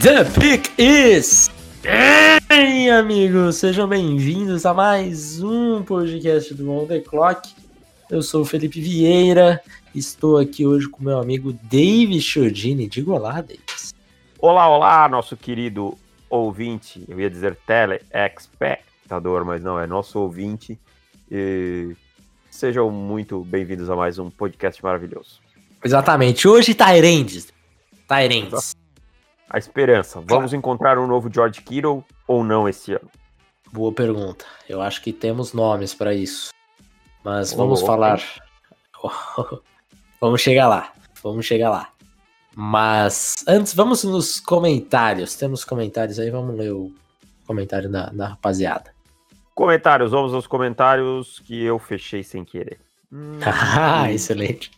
The pick is. Ei, amigos, sejam bem-vindos a mais um podcast do On The Clock. Eu sou o Felipe Vieira, estou aqui hoje com meu amigo David Chiodini. Diga olá, Davis. Olá, olá, nosso querido ouvinte. Eu ia dizer telespectador, mas não, é nosso ouvinte. E sejam muito bem-vindos a mais um podcast maravilhoso. Exatamente, hoje Tyrandes. Tyrandes. A esperança. Vamos encontrar um novo George Kittle ou não esse ano? Boa pergunta. Eu acho que temos nomes para isso. Mas vamos oh, falar. vamos chegar lá. Vamos chegar lá. Mas antes, vamos nos comentários. Temos comentários aí, vamos ler o comentário da, da rapaziada. Comentários, vamos aos comentários que eu fechei sem querer. ah, hum. excelente.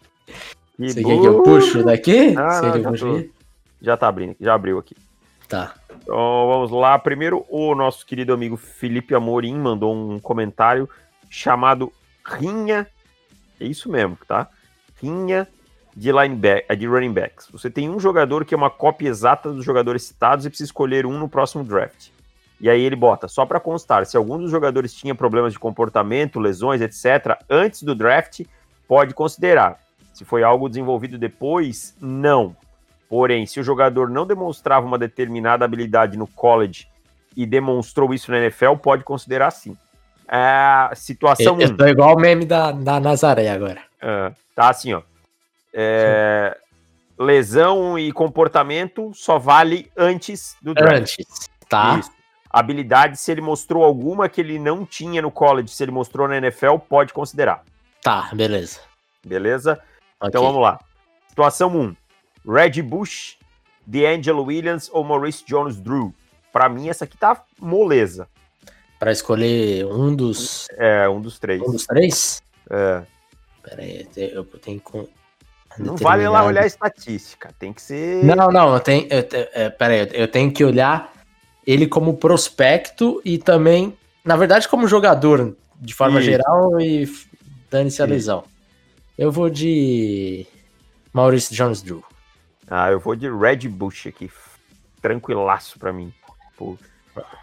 Que Você quer que eu puxo daqui? Ah, não, já tá abrindo, já abriu aqui. Tá. Então vamos lá. Primeiro, o nosso querido amigo Felipe Amorim mandou um comentário chamado Rinha. É isso mesmo, tá? Rinha de, lineback, de running backs. Você tem um jogador que é uma cópia exata dos jogadores citados e precisa escolher um no próximo draft. E aí ele bota, só para constar, se algum dos jogadores tinha problemas de comportamento, lesões, etc., antes do draft, pode considerar. Se foi algo desenvolvido depois, não. Porém, se o jogador não demonstrava uma determinada habilidade no college e demonstrou isso na NFL, pode considerar sim. É, situação 1. Eu, tô igual o meme da, da Nazaré agora. É, tá assim, ó. É, lesão e comportamento só vale antes do draft. Antes, tá. Isso. Habilidade, se ele mostrou alguma que ele não tinha no college, se ele mostrou na NFL, pode considerar. Tá, beleza. Beleza? Okay. Então vamos lá. Situação 1. Red Bush, DeAngelo Williams ou Maurice Jones-Drew. Para mim, essa aqui tá moleza. Para escolher um dos. É, um dos três. Um dos três? É. Pera aí, eu tenho que. Não vale lá olhar a estatística, tem que ser. Não, não, eu tenho. Eu, é, pera aí, eu tenho que olhar ele como prospecto e também, na verdade, como jogador, de forma Isso. geral, e dane-se a lesão. Eu vou de Maurice Jones Drew. Ah, eu vou de Red Bush aqui. Tranquilaço para mim. Pô,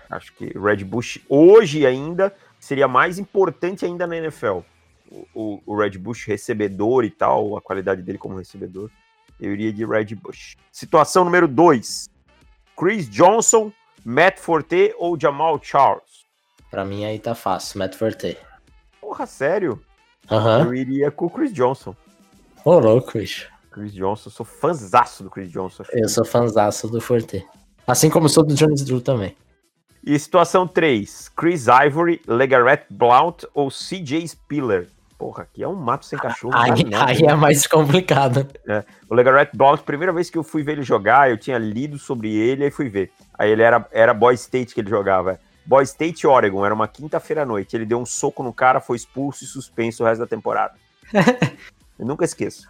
acho que Red Bush hoje ainda seria mais importante ainda na NFL. O, o, o, Red Bush recebedor e tal, a qualidade dele como recebedor. Eu iria de Red Bush. Situação número 2. Chris Johnson, Matt Forte ou Jamal Charles? Pra mim aí tá fácil, Matt Forte. Porra, sério? Uhum. Eu iria com o Chris Johnson. Ô, louco, bicho. Chris Johnson, sou fãzaço do Chris Johnson. Eu sou fãzaço do Forte. Assim como sou do Jones Drew também. E situação 3, Chris Ivory, Legarrette Blount ou CJ Spiller? Porra, aqui é um mato sem cachorro. Aí, né? aí é mais complicado. É. O Legarrette Blount, primeira vez que eu fui ver ele jogar, eu tinha lido sobre ele e fui ver. Aí ele era, era Boy State que ele jogava. Boy State Oregon, era uma quinta-feira à noite. Ele deu um soco no cara, foi expulso e suspenso o resto da temporada. eu nunca esqueço.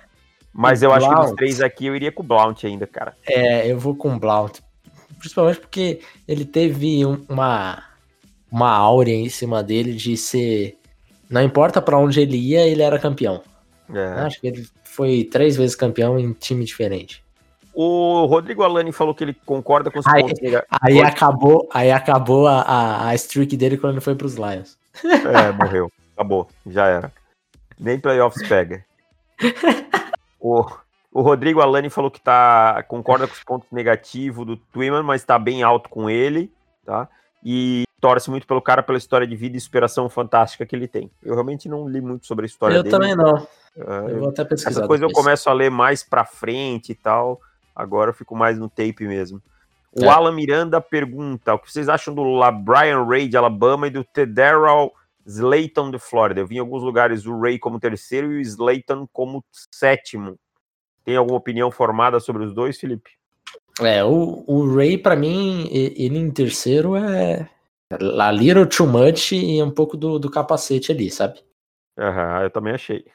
Mas eu Blount. acho que dos três aqui eu iria com o Blount ainda, cara. É, eu vou com o Blount. Principalmente porque ele teve uma, uma áurea em cima dele de ser. Não importa para onde ele ia, ele era campeão. É. Acho que ele foi três vezes campeão em time diferente. O Rodrigo Alani falou que ele concorda com os aí, pontos. Aí acabou, aí acabou a, a, a streak dele quando ele foi para os Lions. É, morreu. Acabou. Já era. Nem playoffs pega. O, o Rodrigo Alani falou que tá, concorda com os pontos negativos do Twiman, mas está bem alto com ele, tá? E torce muito pelo cara, pela história de vida e superação fantástica que ele tem. Eu realmente não li muito sobre a história eu dele. Eu também não. Uh, eu vou até pesquisar. Essa coisa depois. eu começo a ler mais pra frente e tal. Agora eu fico mais no tape mesmo. O é. Alan Miranda pergunta: o que vocês acham do La Brian Ray de Alabama e do Tederal Slayton de Flórida. Eu vi em alguns lugares o Ray como terceiro e o Slayton como sétimo. Tem alguma opinião formada sobre os dois, Felipe? É, o, o Ray, para mim, ele em terceiro é a little too much e um pouco do, do capacete ali, sabe? Aham, eu também achei.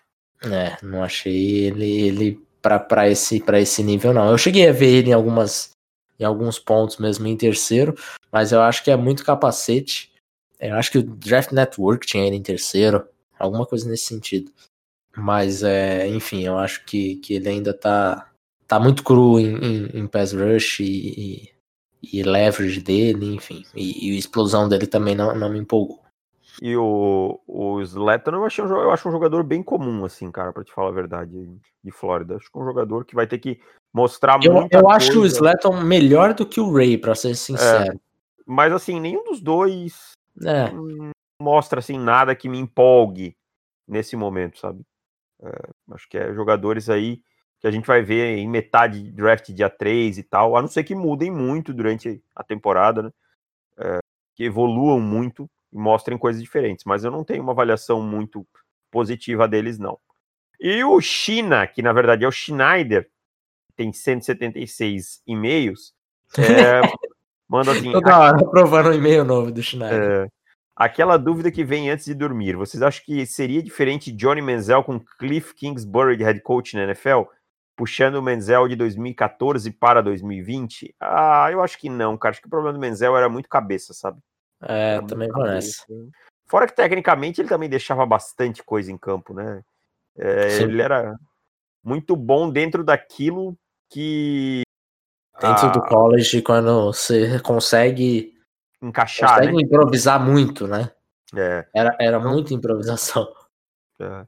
É, não achei ele, ele para esse, pra esse nível, não. Eu cheguei a ver ele em algumas em alguns pontos mesmo em terceiro, mas eu acho que é muito capacete. Eu acho que o Draft Network tinha ele em terceiro, alguma coisa nesse sentido. Mas, é, enfim, eu acho que, que ele ainda tá, tá muito cru em, em, em pass rush e, e, e, leverage dele, enfim. E, e, a explosão dele também não, não me empolgou. E o, o eu, achei um, eu acho um jogador bem comum, assim, cara, para te falar a verdade, de Flórida. Acho que é um jogador que vai ter que mostrar eu, muita Eu coisa. acho o Sletton melhor do que o Ray, para ser sincero. É, mas, assim, nenhum dos dois é. mostra, assim, nada que me empolgue nesse momento, sabe? É, acho que é jogadores aí que a gente vai ver em metade de draft dia 3 e tal, a não ser que mudem muito durante a temporada, né? É, que evoluam muito e mostrem coisas diferentes, mas eu não tenho uma avaliação muito positiva deles, não. E o China, que na verdade é o Schneider, tem 176 e-mails, é, manda assim. Toda hora aprovando um e-mail novo do Schneider. É, aquela dúvida que vem antes de dormir. Vocês acham que seria diferente Johnny Manziel com Cliff Kingsbury de head coach na NFL? Puxando o Menzel de 2014 para 2020? Ah, eu acho que não, cara. Acho que o problema do Menzel era muito cabeça, sabe? É, também parece. Fora que tecnicamente ele também deixava bastante coisa em campo, né? É, ele era muito bom dentro daquilo que. Dentro a... do college, quando você consegue encaixar. Consegue né? improvisar muito, né? É. Era, era então, muita improvisação. É.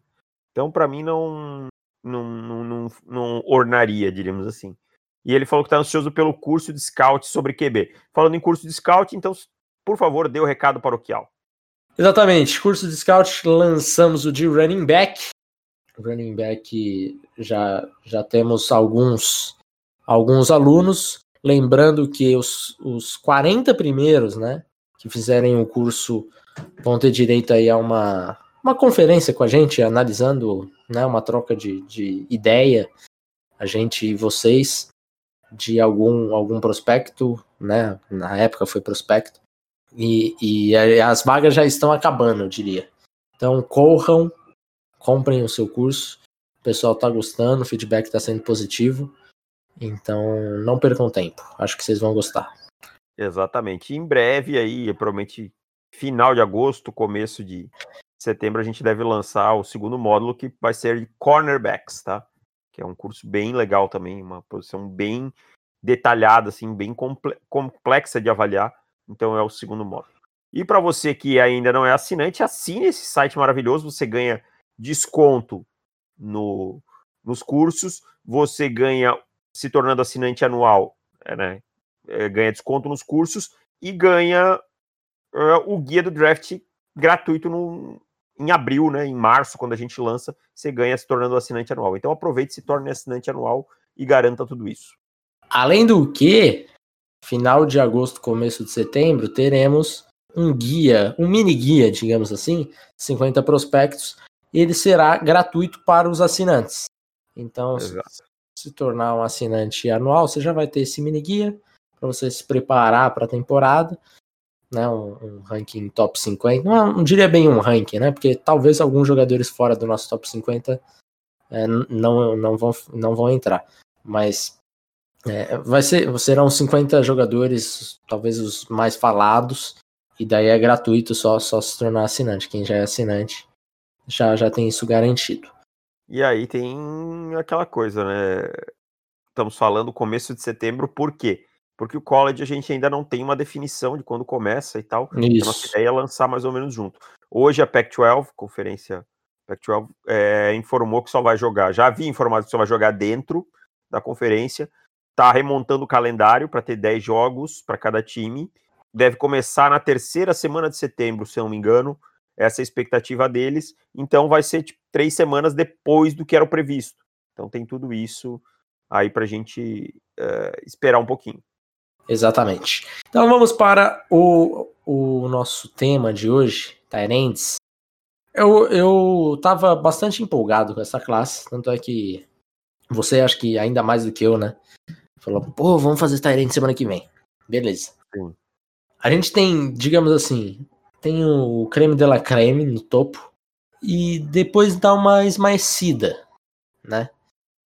Então, para mim, não, não, não, não, não ornaria, diríamos assim. E ele falou que está ansioso pelo curso de scout sobre QB. Falando em curso de scout, então por favor, dê o recado paroquial. Exatamente, curso de scout, lançamos o de running back. Running back já, já temos alguns, alguns alunos. Lembrando que os, os 40 primeiros, né, que fizerem o curso vão ter direito aí a uma, uma conferência com a gente, analisando né, uma troca de, de ideia, a gente e vocês, de algum, algum prospecto, né? Na época foi prospecto, e, e as vagas já estão acabando, eu diria. Então corram, comprem o seu curso. O pessoal está gostando, o feedback está sendo positivo. Então não percam tempo. Acho que vocês vão gostar. Exatamente. Em breve aí, provavelmente final de agosto, começo de setembro, a gente deve lançar o segundo módulo que vai ser de cornerbacks, tá? Que é um curso bem legal também, uma posição bem detalhada, assim, bem complexa de avaliar então é o segundo módulo. E para você que ainda não é assinante, assine esse site maravilhoso. Você ganha desconto no, nos cursos, você ganha, se tornando assinante anual, é, né, é, ganha desconto nos cursos e ganha uh, o guia do draft gratuito no, em abril, né, em março, quando a gente lança, você ganha se tornando assinante anual. Então aproveite, se torne assinante anual e garanta tudo isso. Além do que, final de agosto, começo de setembro, teremos um guia, um mini guia, digamos assim, 50 prospectos. Ele será gratuito para os assinantes. Então, Exato. Se, tornar um assinante anual, você já vai ter esse mini guia para você se preparar para a temporada. Né, um, um, ranking top 50. Não, não, diria bem um ranking, né? Porque talvez alguns jogadores fora do nosso top 50 é, não, não, vão, não vão entrar. Mas é, vai ser, serão 50 jogadores, talvez os mais falados, e daí é gratuito só, só se tornar assinante. Quem já é assinante já, já tem isso garantido. E aí tem aquela coisa, né? Estamos falando começo de setembro, por quê? Porque o college a gente ainda não tem uma definição de quando começa e tal. Isso. A nossa ideia é lançar mais ou menos junto. Hoje a Pac-12, conferência Pac-12, é, informou que só vai jogar, já havia informado que só vai jogar dentro da conferência, está remontando o calendário para ter 10 jogos para cada time. Deve começar na terceira semana de setembro, se eu não me engano. Essa é a expectativa deles. Então vai ser tipo, três semanas depois do que era o previsto. Então tem tudo isso aí para a gente uh, esperar um pouquinho. Exatamente. Então vamos para o, o nosso tema de hoje, Tyrants. Eu, eu tava bastante empolgado com essa classe, tanto é que você acho que ainda mais do que eu, né? Falou, pô, vamos fazer Tyrant semana que vem. Beleza. Sim. A gente tem, digamos assim, tem o creme de la creme no topo e depois dá uma esmaecida, né?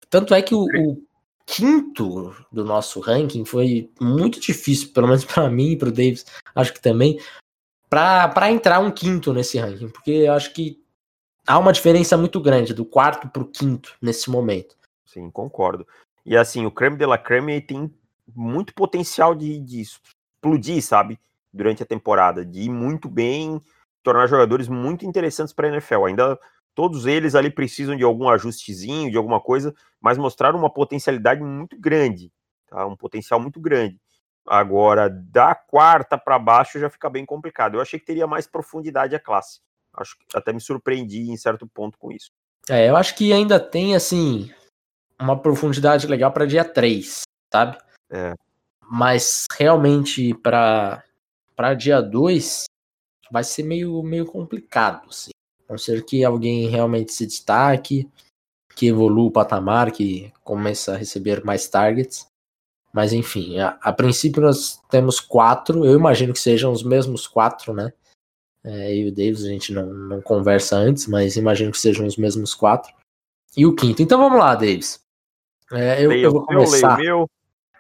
Tanto é que o, o quinto do nosso ranking foi muito difícil, pelo menos para mim e para o Davis, acho que também, para entrar um quinto nesse ranking, porque eu acho que há uma diferença muito grande do quarto para o quinto nesse momento. Sim, concordo. E assim, o creme de la creme tem muito potencial de, de explodir, sabe? Durante a temporada, de ir muito bem, tornar jogadores muito interessantes para a NFL. Ainda todos eles ali precisam de algum ajustezinho, de alguma coisa, mas mostraram uma potencialidade muito grande, tá? Um potencial muito grande. Agora, da quarta para baixo já fica bem complicado. Eu achei que teria mais profundidade a classe. Acho que até me surpreendi em certo ponto com isso. É, eu acho que ainda tem, assim, uma profundidade legal para dia 3, sabe? É. Mas realmente para para dia 2 vai ser meio, meio complicado, assim. A não ser que alguém realmente se destaque, que evolua o patamar, que começa a receber mais targets. Mas enfim, a, a, princípio nós temos quatro, eu imagino que sejam os mesmos quatro, né? É, eu e o Davis, a gente não, não conversa antes, mas imagino que sejam os mesmos quatro. E o quinto. Então vamos lá, Davis. É, eu, eu, vou começar. Meu,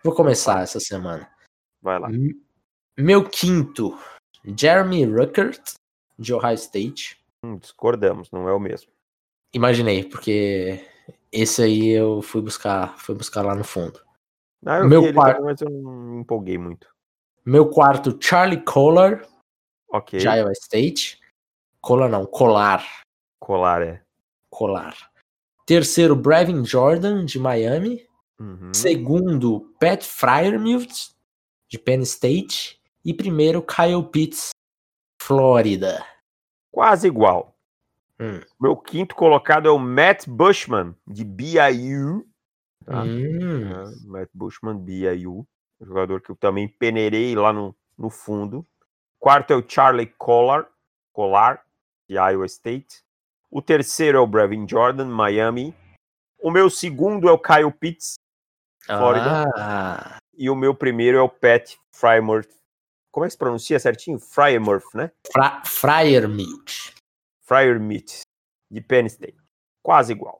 vou começar essa semana. Vai lá. Meu quinto, Jeremy Ruckert, de Ohio State. Hum, discordamos, não é o mesmo. Imaginei, porque esse aí eu fui buscar, fui buscar lá no fundo. Ah, eu Meu quarto, mas eu não me empolguei muito. Meu quarto, Charlie Kohler, okay. de Iowa State. Kohler não, Colar. Colar, é. Colar. Terceiro, Brevin Jordan, de Miami. Uhum. Segundo, Pat Fryermuth, de Penn State. E primeiro, Kyle Pitts, Flórida. Quase igual. Hum. Meu quinto colocado é o Matt Bushman, de BYU. Tá? Hum. É, Matt Bushman, BYU. Jogador que eu também peneirei lá no, no fundo. Quarto é o Charlie Collar, Collar, de Iowa State. O terceiro é o Brevin Jordan, Miami. O meu segundo é o Kyle Pitts, Flórida. Ah. E o meu primeiro é o Pat Frymouth. Como é que se pronuncia certinho? Frymouth, né? Fra Fryermuth. Fryermuth, de Penn State. Quase igual.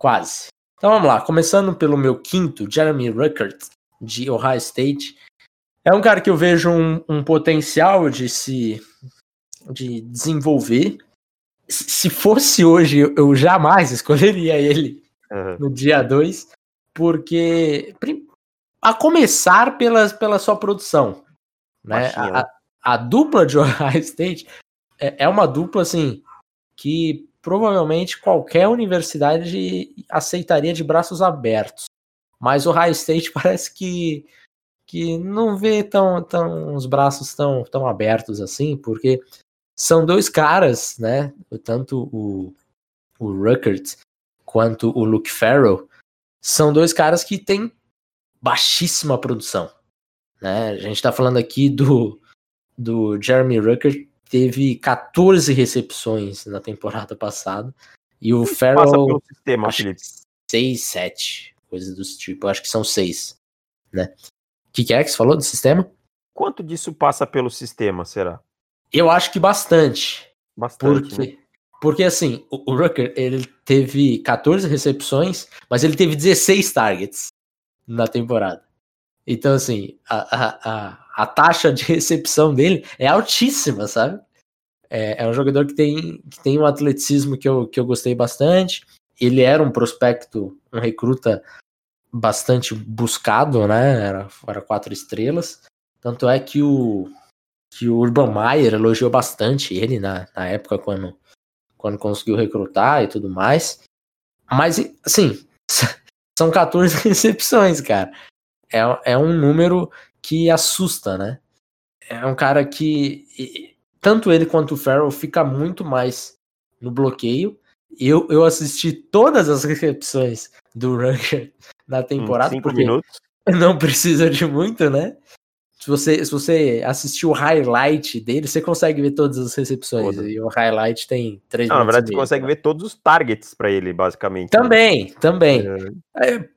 Quase. Então vamos lá. Começando pelo meu quinto, Jeremy Ruckert, de Ohio State. É um cara que eu vejo um, um potencial de se de desenvolver se fosse hoje, eu jamais escolheria ele uhum. no dia 2, porque a começar pela, pela sua produção, né? A, a, a, dupla de Ohio State é, é uma dupla assim que provavelmente qualquer universidade aceitaria de braços abertos. Mas o Ohio State parece que, que não vê tão, tão os braços tão, tão abertos assim, porque são dois caras, né? Tanto o, o Ruckert quanto o Luke Farrell são dois caras que têm baixíssima produção. Né? A gente está falando aqui do, do Jeremy Ruckert, teve 14 recepções na temporada passada. E o Farrell. Passa pelo sistema, acho Felipe. 6, 7, coisas do tipo. Acho que são 6. Né? O que, que é que você falou do sistema? Quanto disso passa pelo sistema, será? Eu acho que bastante. Bastante. Porque, né? porque assim, o, o Rucker, ele teve 14 recepções, mas ele teve 16 targets na temporada. Então, assim, a, a, a, taxa de recepção dele é altíssima, sabe? É, é, um jogador que tem, que tem um atleticismo que eu, que eu gostei bastante. Ele era um prospecto, um recruta bastante buscado, né? Era, era quatro estrelas. Tanto é que o, que o Urban Meyer elogiou bastante ele na, na época quando, quando conseguiu recrutar e tudo mais. Mas, assim, são 14 recepções, cara. É, é um número que assusta, né? É um cara que tanto ele quanto o Farrell fica muito mais no bloqueio. Eu, eu assisti todas as recepções do Rucker na temporada. Cinco minutos. Não precisa de muito, né? Se você, se você assistir o highlight dele, você consegue ver todas as recepções. Toda. E o highlight tem três Não, Na verdade, você consegue ver todos os targets para ele, basicamente. Também, né? também. É. É,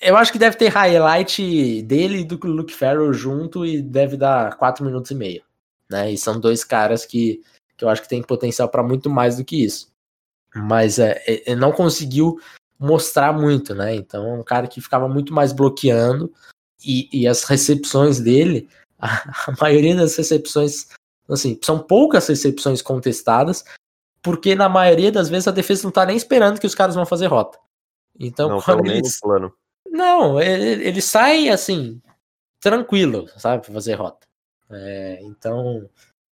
eu acho que deve ter highlight dele e do Luke Farrell junto e deve dar 4 minutos e meio. Né? E são dois caras que, que eu acho que tem potencial para muito mais do que isso. Mas é, é, não conseguiu mostrar muito, né? Então é um cara que ficava muito mais bloqueando e, e as recepções dele, a, a, maioria das recepções, assim, são poucas recepções contestadas, porque na maioria das vezes a defesa não tá nem esperando que os caras vão fazer rota. Então, não, quando eles... plano. Não, ele, ele sai assim, tranquilo, sabe, pra fazer rota. É, então,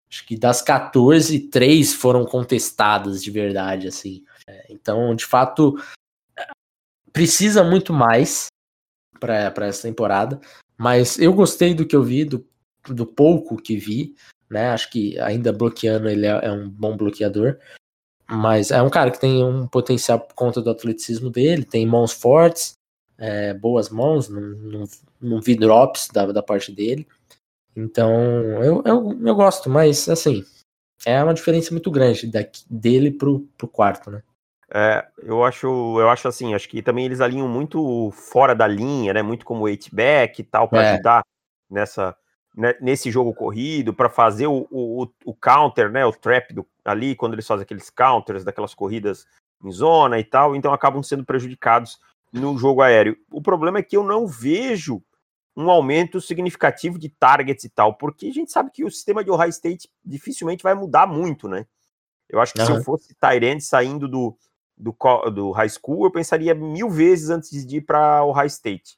acho que das 14, três foram contestadas de verdade, assim. É, então, de fato, precisa muito mais para essa temporada, mas eu gostei do que eu vi, do, do pouco que vi, né? Acho que ainda bloqueando ele é, é um bom bloqueador, mas é um cara que tem um potencial por conta do atleticismo dele, tem mãos fortes, é, boas mãos, não, não, não vi drops da, da parte dele. Então, eu, eu, eu gosto, mas assim, é uma diferença muito grande daqui, dele pro, pro quarto, né? É, eu acho, eu acho assim, acho que também eles alinham muito fora da linha, né? Muito como back e tal, para é. ajudar nessa, né, nesse jogo corrido, para fazer o, o, o, counter, né? O trap do, ali, quando eles fazem aqueles counters daquelas corridas em zona e tal, então acabam sendo prejudicados no jogo aéreo. O problema é que eu não vejo um aumento significativo de targets e tal, porque a gente sabe que o sistema de Ohio State dificilmente vai mudar muito, né? Eu acho que uhum. se eu fosse Tyrant saindo do, do, do high school, eu pensaria mil vezes antes de ir para o high state.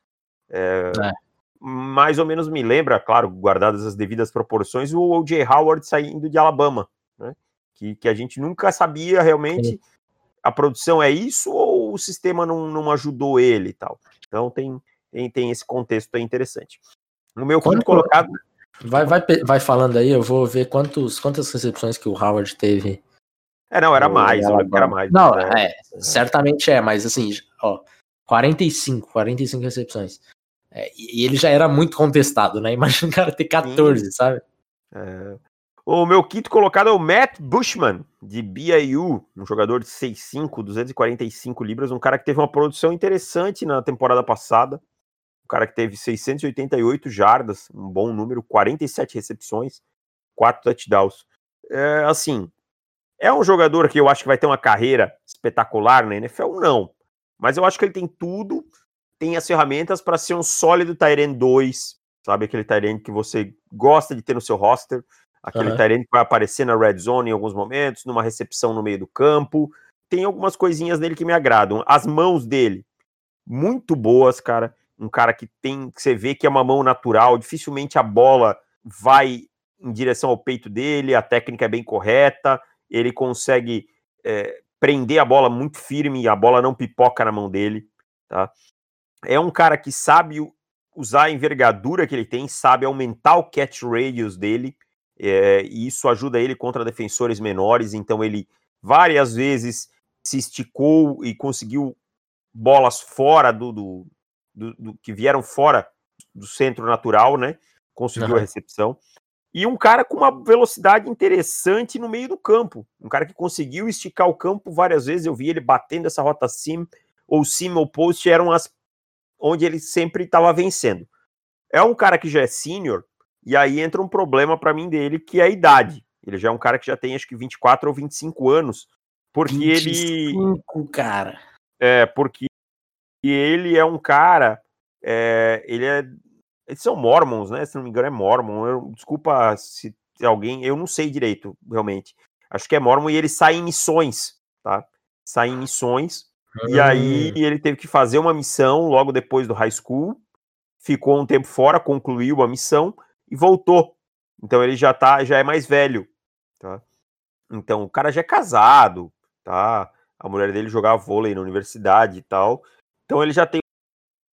É, é. Mais ou menos me lembra, claro, guardadas as devidas proporções, o O.J. Howard saindo de Alabama, né? que, que a gente nunca sabia realmente Sim. A produção é isso ou o sistema não, não ajudou ele e tal. Então tem, tem, tem esse contexto aí interessante. No meu quinto colocado. Vai, vai, vai falando aí, eu vou ver quantos, quantas recepções que o Howard teve é, não, era mais, era mais. Não, né? é, certamente é, mas assim, ó, 45, 45 recepções. É, e ele já era muito contestado, né? Imagina o cara ter 14, Sim. sabe? É. O meu quinto colocado é o Matt Bushman, de BYU, um jogador de 6'5, 245 libras, um cara que teve uma produção interessante na temporada passada, um cara que teve 688 jardas, um bom número, 47 recepções, 4 touchdowns. É, assim, é um jogador que eu acho que vai ter uma carreira espetacular na NFL? Não. Mas eu acho que ele tem tudo, tem as ferramentas para ser um sólido Tyrene 2, sabe? Aquele Tyrene que você gosta de ter no seu roster, aquele uhum. Tyrene que vai aparecer na red zone em alguns momentos, numa recepção no meio do campo. Tem algumas coisinhas nele que me agradam. As mãos dele, muito boas, cara. Um cara que tem, que você vê que é uma mão natural, dificilmente a bola vai em direção ao peito dele, a técnica é bem correta ele consegue é, prender a bola muito firme e a bola não pipoca na mão dele, tá? É um cara que sabe usar a envergadura que ele tem, sabe aumentar o catch radius dele, é, e isso ajuda ele contra defensores menores, então ele várias vezes se esticou e conseguiu bolas fora do, do, do, do que vieram fora do centro natural, né? Conseguiu uhum. a recepção. E um cara com uma velocidade interessante no meio do campo. Um cara que conseguiu esticar o campo várias vezes. Eu vi ele batendo essa rota sim, ou sim ou post, eram as onde ele sempre estava vencendo. É um cara que já é sênior, e aí entra um problema para mim dele, que é a idade. Ele já é um cara que já tem acho que 24 ou 25 anos. Porque 25, ele. cara. É, porque ele é um cara. É, ele é eles são mormons, né? Se não me engano, é mormon. Eu, desculpa se alguém. Eu não sei direito, realmente. Acho que é mormon e ele sai em missões, tá? Sai em missões. Hum. E aí ele teve que fazer uma missão logo depois do high school. Ficou um tempo fora, concluiu a missão e voltou. Então ele já tá, já é mais velho, tá? Então o cara já é casado, tá? A mulher dele jogava vôlei na universidade e tal. Então ele já tem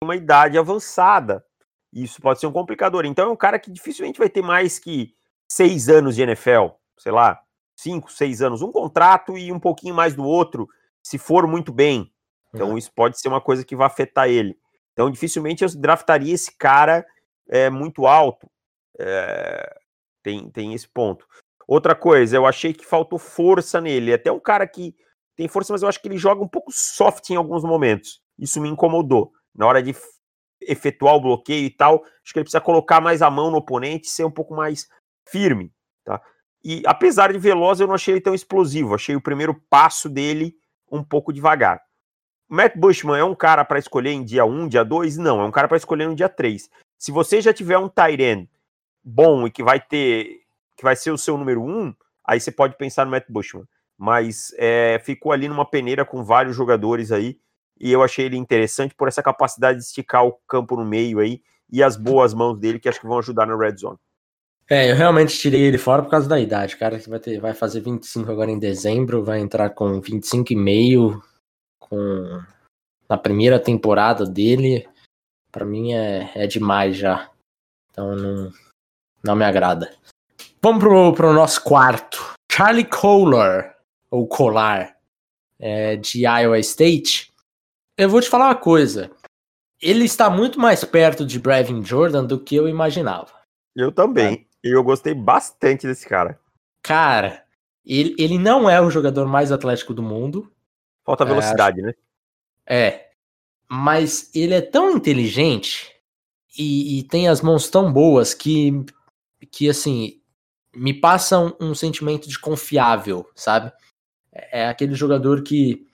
uma idade avançada. Isso pode ser um complicador. Então é um cara que dificilmente vai ter mais que seis anos de NFL, sei lá, cinco, seis anos, um contrato e um pouquinho mais do outro, se for muito bem. Então isso pode ser uma coisa que vai afetar ele. Então dificilmente eu draftaria esse cara é, muito alto. É, tem, tem esse ponto. Outra coisa, eu achei que faltou força nele. Até um cara que tem força, mas eu acho que ele joga um pouco soft em alguns momentos. Isso me incomodou. Na hora de efetuar o bloqueio e tal. Acho que ele precisa colocar mais a mão no oponente, ser um pouco mais firme, tá? E apesar de veloz, eu não achei ele tão explosivo. Achei o primeiro passo dele um pouco devagar. Matt Bushman é um cara para escolher em dia 1, dia 2? Não, é um cara para escolher no dia 3. Se você já tiver um Tyren bom e que vai ter, que vai ser o seu número 1, aí você pode pensar no Matt Bushman. Mas é, ficou ali numa peneira com vários jogadores aí e eu achei ele interessante por essa capacidade de esticar o campo no meio aí e as boas mãos dele que acho que vão ajudar na red zone. É, eu realmente tirei ele fora por causa da idade, cara, que vai, ter, vai fazer 25 agora em dezembro, vai entrar com 25,5 com na primeira temporada dele. Para mim é, é demais já. Então não, não me agrada. Vamos pro, pro nosso quarto. Charlie Kohler, ou Kolar, é, de Iowa State. Eu vou te falar uma coisa. Ele está muito mais perto de Brevin Jordan do que eu imaginava. Eu também. E eu gostei bastante desse cara. Cara, ele, ele não é o jogador mais atlético do mundo. Falta velocidade, é, né? É. Mas ele é tão inteligente e, e, tem as mãos tão boas que, que assim, me passam um, um sentimento de confiável, sabe? É, é aquele jogador que,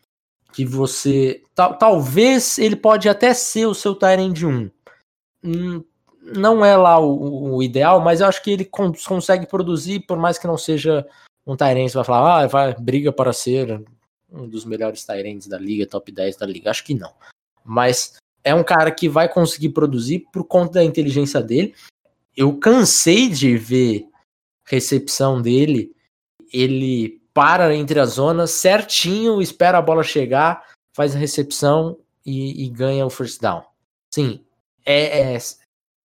que você. Tal, talvez ele pode até ser o seu Tyrande 1. Hum, não é lá o, o, ideal, mas eu acho que ele consegue produzir, por mais que não seja um Tyrant, vai falar, ah, vai, briga para ser um dos melhores Tyrants da liga, top 10 da liga. Acho que não. Mas é um cara que vai conseguir produzir por conta da inteligência dele. Eu cansei de ver recepção dele, ele para entre as zonas certinho, espera a bola chegar, faz a recepção e, e ganha o first down. Sim, é, é,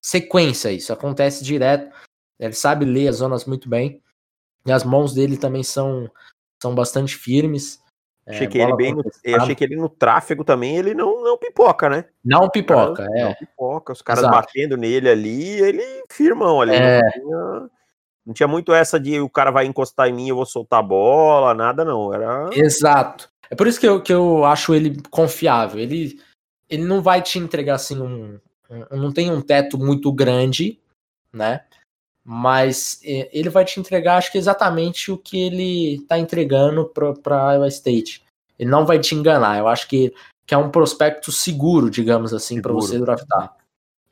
sequência isso, acontece direto. Ele sabe ler as zonas muito bem. E as mãos dele também são, são bastante firmes. É, achei, que ele bem no, achei que ele no tráfego também, ele não, não pipoca, né? Não pipoca, cara, é. Não pipoca, os caras Exato. batendo nele ali, ele firmão ali. É. Não, tinha, não, tinha, muito essa de o cara vai encostar em mim, eu vou soltar a bola, nada não. Era... Exato. É por isso que eu, que eu acho ele confiável. Ele, ele não vai te entregar assim um, não tem um teto muito grande, né? Mas ele vai te entregar, acho que exatamente o que ele está entregando para Iowa State. Ele não vai te enganar. Eu acho que, que é um prospecto seguro, digamos assim, para você draftar.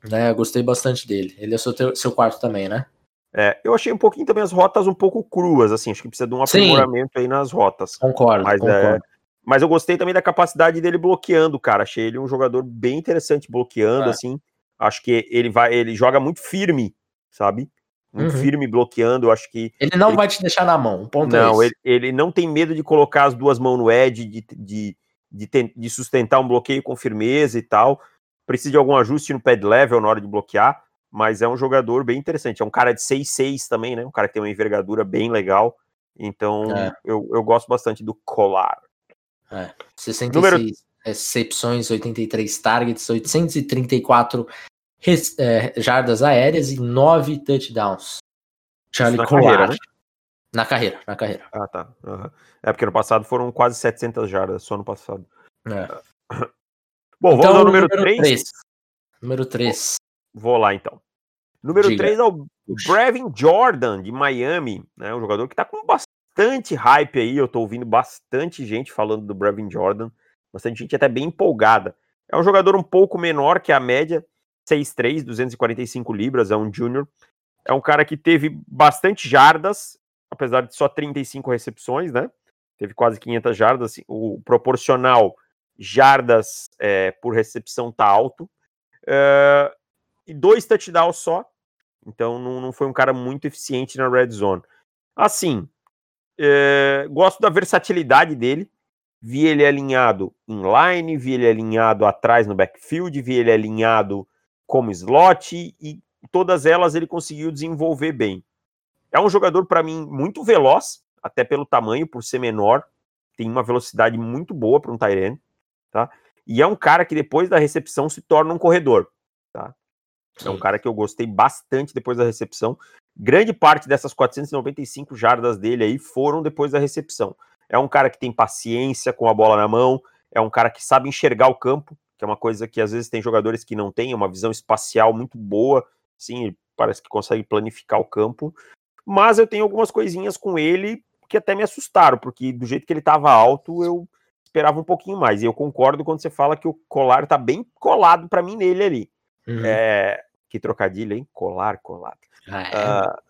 Né? Eu gostei bastante dele. Ele é seu, seu quarto também, né? É, eu achei um pouquinho também as rotas um pouco cruas, assim, acho que precisa de um aprimoramento Sim. aí nas rotas. Concordo, mas, concordo. É, mas eu gostei também da capacidade dele bloqueando, cara. Achei ele um jogador bem interessante bloqueando, é. assim. Acho que ele vai, ele joga muito firme, sabe? Muito uhum. firme bloqueando. Acho que ele não ele... vai te deixar na mão. Ponto é não, é ele, ele, não tem medo de colocar as duas mãos no edge, de, de, de, de sustentar um bloqueio com firmeza e tal. Precisa de algum ajuste no pad level na hora de bloquear, mas é um jogador bem interessante. É um cara de 6'6 também, né? Um cara que tem uma envergadura bem legal. Então, é. eu, eu gosto bastante do Colar. É, 66 Número... recepções, 83 targets, 834 res, é, jardas aéreas e 9 touchdowns. Charlie na carreira, né? Na carreira, na carreira. Ah, tá. Uhum. É porque no passado foram quase 700 jardas, só no passado. É. Bom, então, vamos ao número, número 3. 3. Número 3. Vou lá, então. Número Diga. 3 é o Brevin Jordan, de Miami, né? Um jogador que tá com bastante bastante hype aí, eu tô ouvindo bastante gente falando do Brevin Jordan, bastante gente até bem empolgada. É um jogador um pouco menor que a média, 6'3, 245 libras, é um júnior. É um cara que teve bastante jardas, apesar de só 35 recepções, né? Teve quase 500 jardas, assim, o proporcional jardas é, por recepção tá alto. Uh, e dois touchdowns só, então não, não foi um cara muito eficiente na red zone. Assim, é, gosto da versatilidade dele. Vi ele alinhado em line, vi ele alinhado atrás no backfield, vi ele alinhado como slot e todas elas ele conseguiu desenvolver bem. É um jogador, para mim, muito veloz, até pelo tamanho, por ser menor. Tem uma velocidade muito boa para um Tyrene, tá? E é um cara que depois da recepção se torna um corredor, tá? É um cara que eu gostei bastante depois da recepção. Grande parte dessas 495 jardas dele aí foram depois da recepção. É um cara que tem paciência com a bola na mão, é um cara que sabe enxergar o campo. Que é uma coisa que às vezes tem jogadores que não têm uma visão espacial muito boa, sim, parece que consegue planificar o campo. Mas eu tenho algumas coisinhas com ele que até me assustaram, porque do jeito que ele estava alto, eu esperava um pouquinho mais. E eu concordo quando você fala que o colar tá bem colado para mim nele ali. Uhum. É, que trocadilho, hein? Colar, colado. Ah, é. uh,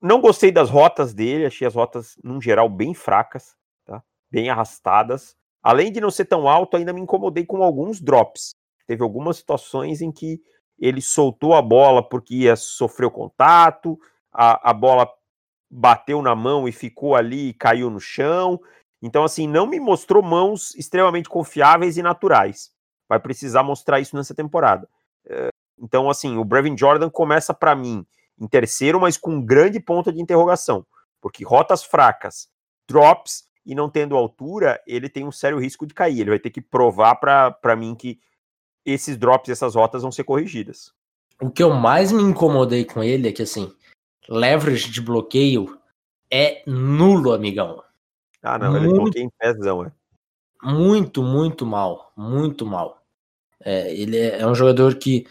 não gostei das rotas dele, achei as rotas, num geral, bem fracas, tá? Bem arrastadas. Além de não ser tão alto, ainda me incomodei com alguns drops. Teve algumas situações em que ele soltou a bola porque ia sofrer o contato, a, a bola bateu na mão e ficou ali e caiu no chão. Então, assim, não me mostrou mãos extremamente confiáveis e naturais. Vai precisar mostrar isso nessa temporada. Eh, então, assim, o Brevin Jordan começa para mim em terceiro, mas com um grande ponto de interrogação, porque rotas fracas, drops e não tendo altura, ele tem um sério risco de cair. Ele vai ter que provar para mim que esses drops, essas rotas vão ser corrigidas. O que eu mais me incomodei com ele é que, assim, leverage de bloqueio é nulo, amigão. Ah, não, muito, ele bloqueia em pezão, é. Muito, muito mal. Muito mal. É, ele é, é um jogador que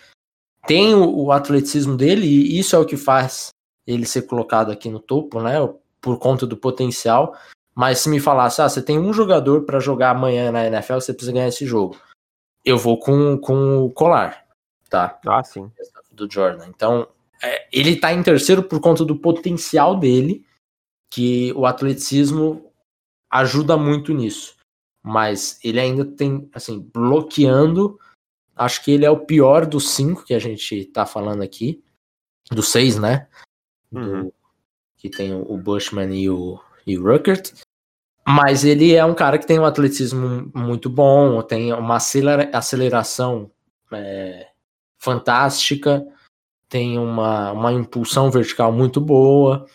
tem o, o, atleticismo dele e isso é o que faz ele ser colocado aqui no topo, né? Por conta do potencial. Mas se me falasse, ah, você tem um jogador para jogar amanhã na NFL, você precisa ganhar esse jogo. Eu vou com, com o colar, tá? Ah, sim. Do Jordan. Então, é, ele tá em terceiro por conta do potencial dele, que o atleticismo ajuda muito nisso. Mas ele ainda tem, assim, bloqueando Acho que ele é o pior dos cinco que a gente tá falando aqui. Dos seis, né? Uhum. Do, que tem o Bushman e o, e o Ruckert. Mas ele é um cara que tem um atleticismo muito bom, tem uma aceleração é, fantástica, tem uma, uma impulsão vertical muito boa.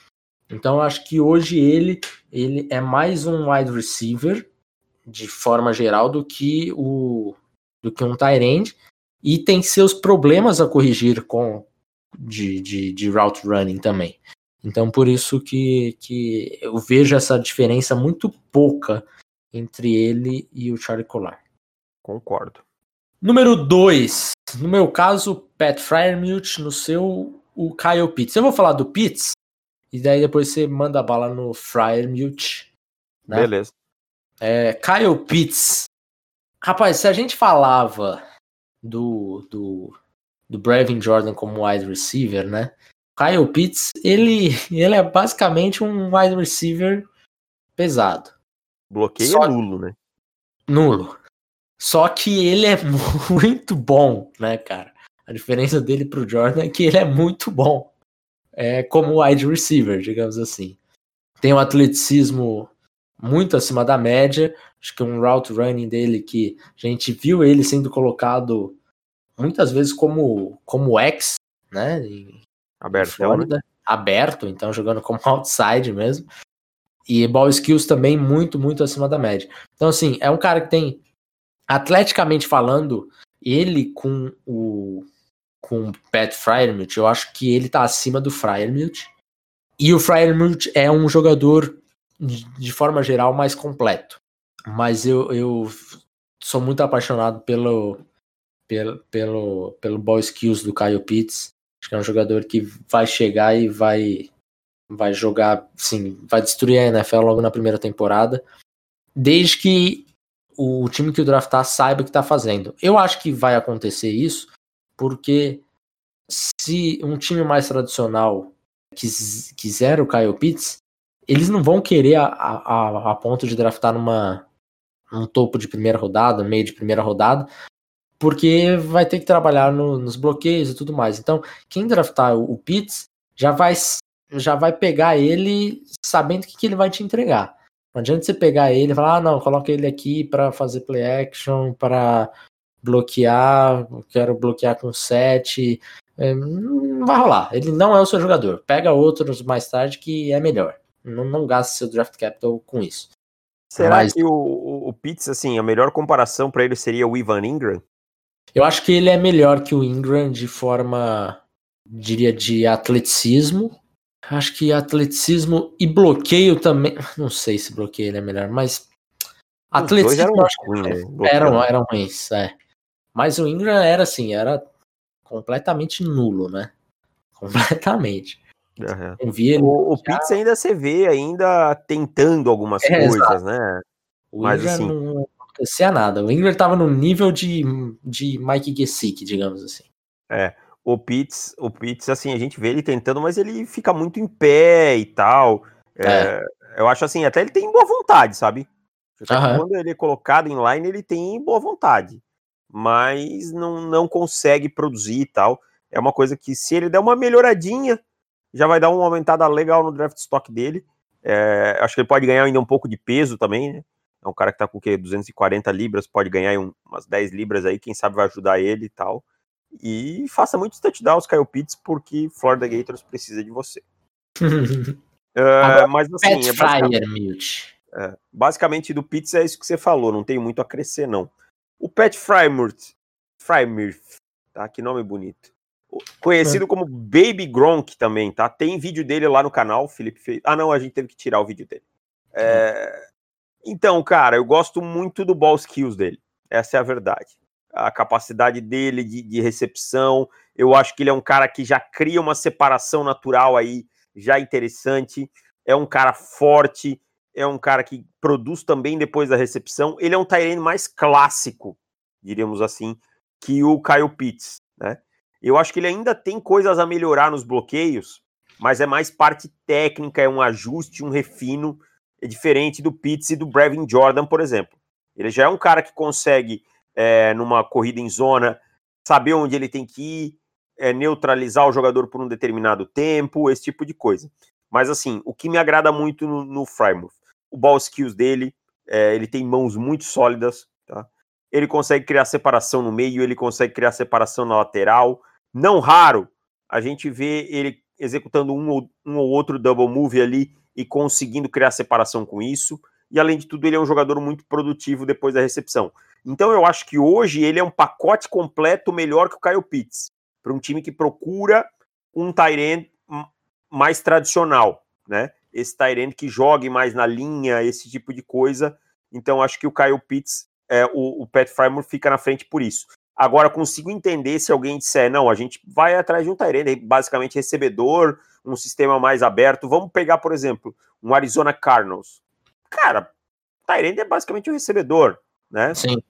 Então eu acho que hoje ele, ele é mais um wide receiver de forma geral do que o, do que um Tyrande e tem seus problemas a corrigir com de, de, de route running também. Então por isso que, que eu vejo essa diferença muito pouca entre ele e o Charlie Collar. Concordo. Número 2. No meu caso, Pat Fryermuth, no seu, o Kyle Pitts. Eu vou falar do Pitts, e daí depois você manda a bala no Fryermuth. Né? Beleza. É, Kyle Pitts Rapaz, se a gente falava do, do, do Brevin Jordan como wide receiver, né? Kyle Pitts, ele, ele é basicamente um wide receiver pesado. Bloqueio Só... nulo, né? Nulo. Só que ele é muito bom, né, cara? A diferença dele pro Jordan é que ele é muito bom. É como wide receiver, digamos assim. Tem um atleticismo muito acima da média. Acho que um route running dele que a gente viu ele sendo colocado muitas vezes como como X, né? Em aberto, Flórida, né? aberto, então jogando como outside mesmo. E ball skills também muito, muito acima da média. Então, assim, é um cara que tem, atleticamente falando, ele com o com o Pat Fryermuth, eu acho que ele tá acima do Fryermuth. E o Fryermuth é um jogador de forma geral, mais completo. Mas eu, eu sou muito apaixonado pelo, pelo, pelo, pelo ball skills do Kyle Pitts. Que é um jogador que vai chegar e vai, vai jogar, sim, vai destruir a NFL logo na primeira temporada. Desde que o time que o draftar saiba o que está fazendo. Eu acho que vai acontecer isso, porque se um time mais tradicional quiser o Kyle Pitts, eles não vão querer a, a, a ponto de draftar numa um topo de primeira rodada, meio de primeira rodada, porque vai ter que trabalhar no, nos bloqueios e tudo mais. Então, quem draftar o, o Pitts já vai já vai pegar ele sabendo o que, que ele vai te entregar. Não adianta você pegar ele e falar, ah, não, coloca ele aqui para fazer play action, para bloquear, quero bloquear com 7. É, não vai rolar. Ele não é o seu jogador. Pega outros mais tarde que é melhor. Não, não gaste seu draft capital com isso. Será Mas... que o, o, o Pitts, assim, a melhor comparação para ele seria o Ivan Ingram? Eu acho que ele é melhor que o Ingram de forma, diria, de atleticismo. Acho que atleticismo e bloqueio também. Não sei se bloqueio ele é melhor, mas. Os atleticismo. Eram, ruim, né? eram, eram ruins, é. Mas o Ingram era assim, era completamente nulo, né? Completamente. Uhum. Ele... O, o já... Pitts ainda você vê ainda tentando algumas é, coisas, exato. né? O Mas Ingram assim... não acontecia nada. O Ingram tava no nível de, de Mike Gesick, digamos assim. É, o Pitts, o Pitts, assim, a gente vê ele tentando, mas ele fica muito em pé e tal. É. É, eu acho assim, até ele tem boa vontade, sabe? Uhum. Quando ele é colocado em line, ele tem boa vontade, mas não, não consegue produzir e tal. É uma coisa que, se ele der uma melhoradinha, já vai dar uma aumentada legal no draft stock dele. É, acho que ele pode ganhar ainda um pouco de peso também, né? É um cara que tá com o quê? 240 libras, pode ganhar um, umas 10 libras aí, quem sabe vai ajudar ele e tal. E faça muitos touchdowns, Kyle Pitts, porque Florida Gators precisa de você. uh, mas assim, Pat é basicamente, é, basicamente do Pitts é isso que você falou, não tem muito a crescer, não. O Pat Frymouth, Frymouth, tá? Que nome bonito. Conhecido como Baby Gronk também, tá? Tem vídeo dele lá no canal, Felipe fez. Ah, não, a gente teve que tirar o vídeo dele. É... Então, cara, eu gosto muito do ball skills dele. Essa é a verdade. A capacidade dele de, de recepção. Eu acho que ele é um cara que já cria uma separação natural aí, já interessante. É um cara forte, é um cara que produz também depois da recepção. Ele é um Tyrene mais clássico, diríamos assim, que o Kyle Pitts, né? Eu acho que ele ainda tem coisas a melhorar nos bloqueios, mas é mais parte técnica, é um ajuste, um refino, é diferente do Pitts e do Brevin Jordan, por exemplo. Ele já é um cara que consegue, é, numa corrida em zona, saber onde ele tem que ir, é, neutralizar o jogador por um determinado tempo, esse tipo de coisa. Mas assim, o que me agrada muito no, no Frymouth, o ball skills dele, é, ele tem mãos muito sólidas, tá? Ele consegue criar separação no meio, ele consegue criar separação na lateral, não raro, a gente vê ele executando um ou, um ou outro double move ali e conseguindo criar separação com isso. E além de tudo, ele é um jogador muito produtivo depois da recepção. Então eu acho que hoje ele é um pacote completo melhor que o Kyle Pitts, para um time que procura um Tyrant mais tradicional, né? Esse Tyrant que jogue mais na linha, esse tipo de coisa. Então acho que o Kyle Pitts, é, o, o Pat Frymore fica na frente por isso. Agora, consigo entender se alguém disser, não, a gente vai atrás de um Tyrene, basicamente recebedor, um sistema mais aberto. Vamos pegar, por exemplo, um Arizona Cardinals. Cara, Tyrene é basicamente um recebedor, né? Sim.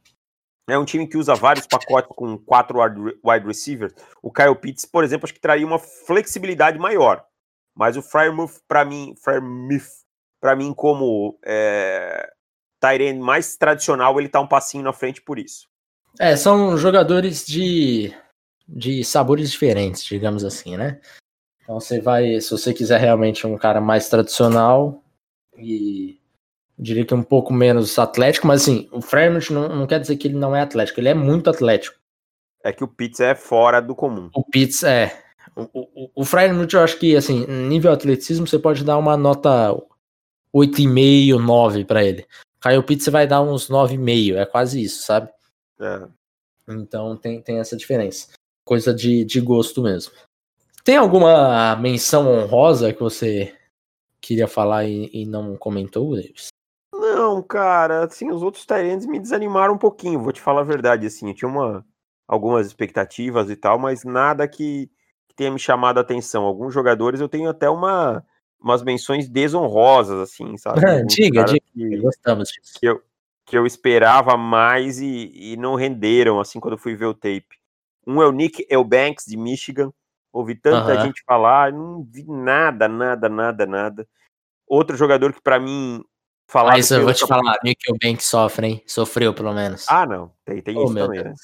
É um time que usa vários pacotes com quatro wide receivers. O Kyle Pitts, por exemplo, acho que traria uma flexibilidade maior. Mas o Frymouth, para mim, Frymouth, para mim, como é, Tyrene mais tradicional, ele tá um passinho na frente por isso. É, são jogadores de, de sabores diferentes, digamos assim, né? Então você vai, se você quiser realmente um cara mais tradicional e diria que um pouco menos atlético, mas assim, o Fremont não, não quer dizer que ele não é atlético, ele é muito atlético. É que o Pitts é fora do comum. O Pitts é. O, o, o Fremont, eu acho que, assim, nível atleticismo, você pode dar uma nota 8,5, 9 para ele. Kyle Pitts você vai dar uns 9,5, é quase isso, sabe? É. Então tem, tem essa diferença. Coisa de, de gosto mesmo. Tem alguma menção honrosa que você queria falar e, e não comentou, Davis? Não, cara, assim, os outros Tyrants me desanimaram um pouquinho, vou te falar a verdade, assim, eu tinha uma, algumas expectativas e tal, mas nada que, que tenha me chamado a atenção. Alguns jogadores eu tenho até uma, umas menções desonrosas, assim, sabe? diga, diga, que, gostamos disso. Que eu, que eu esperava mais e, e não renderam, assim, quando eu fui ver o tape. Um é o Nick Elbanks, de Michigan. Ouvi tanta uhum. gente falar, não vi nada, nada, nada, nada. Outro jogador que para mim falar. Mas eu vou te falar, Nick Elbanks sofre, hein? Sofreu pelo menos. Ah, não, tem, tem oh, isso também. Né?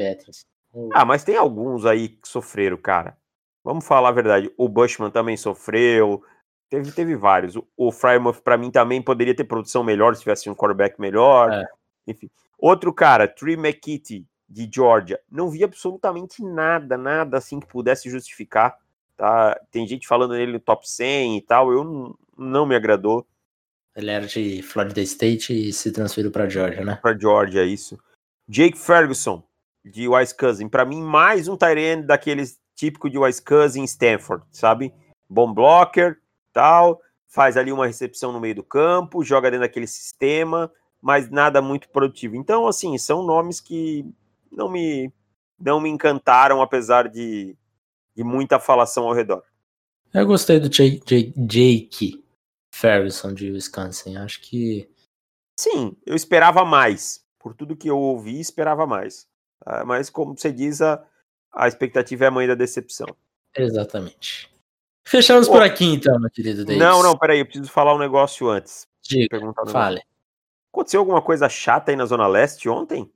É. Ah, mas tem alguns aí que sofreram, cara. Vamos falar a verdade. O Bushman também sofreu. Teve, teve vários. O, o Frymouth, para mim, também poderia ter produção melhor se tivesse um quarterback melhor. É. Enfim. Outro cara, Trey McKitty, de Georgia. Não vi absolutamente nada, nada assim que pudesse justificar. Tá? Tem gente falando nele no top 100 e tal. Eu não, não me agradou. Ele era de Florida State e se transferiu para Georgia, né? Para Georgia, isso. Jake Ferguson, de Wise Cousin. Para mim, mais um Tyrene daqueles típico de Wise Cousin Stanford, sabe? Bom blocker, tal, faz ali uma recepção no meio do campo, joga dentro daquele sistema, mas nada muito produtivo. Então, assim, são nomes que não me, não me encantaram, apesar de, de muita falação ao redor. Eu gostei do Jake, Jake, Jake Ferguson de Wisconsin. Acho que. Sim, eu esperava mais. Por tudo que eu ouvi, esperava mais. Ah, mas, como você diz, a, a expectativa é a mãe da decepção. Exatamente. Fechamos por aqui, então, meu querido Davis. Não, não, peraí, eu preciso falar um negócio antes. Diga, fale. Aconteceu alguma coisa chata aí na Zona Leste ontem?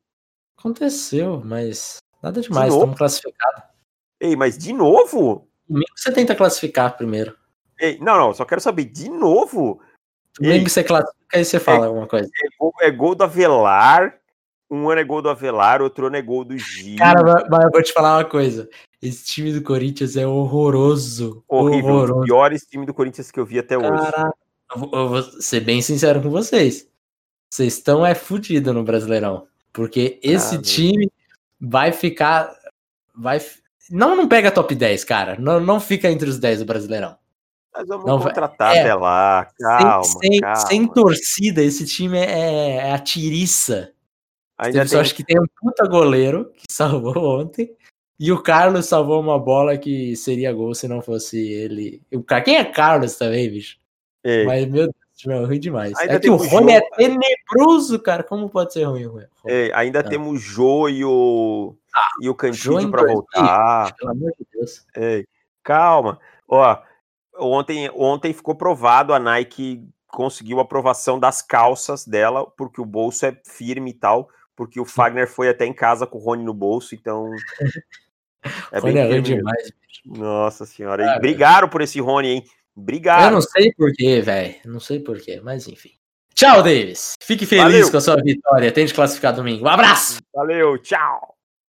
Aconteceu, mas nada demais, de estamos classificados. Ei, mas de novo? Domingo você tenta classificar primeiro. Ei, não, não, só quero saber, de novo? Domingo você classifica e você fala é, alguma coisa. É gol, é gol do Avelar, um ano é gol do Avelar, outro ano é gol do Gil. Cara, mas eu vou te falar uma coisa. Esse time do Corinthians é horroroso. Horrível. Horroroso. Um dos piores times do Corinthians que eu vi até hoje. Caraca. Eu vou ser bem sincero com vocês. Vocês estão é fudido no Brasileirão. Porque esse ah, time vai ficar. Vai. Não, não pega top 10, cara. Não, não fica entre os 10 do Brasileirão. Mas vamos não contratar é, até lá. Calma sem, sem, calma. sem, torcida, esse time é, é a tiriça. Ainda tem... acho que tem um puta goleiro que salvou ontem. E o Carlos salvou uma bola que seria gol se não fosse ele. O Quem é Carlos também, bicho? Ei. Mas, meu Deus, time é ruim demais. Ainda é que o Rony é tenebroso, cara. Como pode ser ruim? ruim? Ei, ainda ah. temos o Jô e o, ah, e o Cantinho para voltar. Pelo amor de Deus. Ei, calma. Ó, ontem, ontem ficou provado a Nike conseguiu a aprovação das calças dela, porque o bolso é firme e tal porque o Fagner foi até em casa com o Rony no bolso, então. É bem é demais. Nossa senhora. Ah, brigaram por esse Rony, hein? Brigaram. Eu não sei porquê, velho. Não sei porquê, mas enfim. Tchau, Davis. Fique feliz Valeu. com a sua vitória. Tente classificar domingo. Um abraço. Valeu, tchau.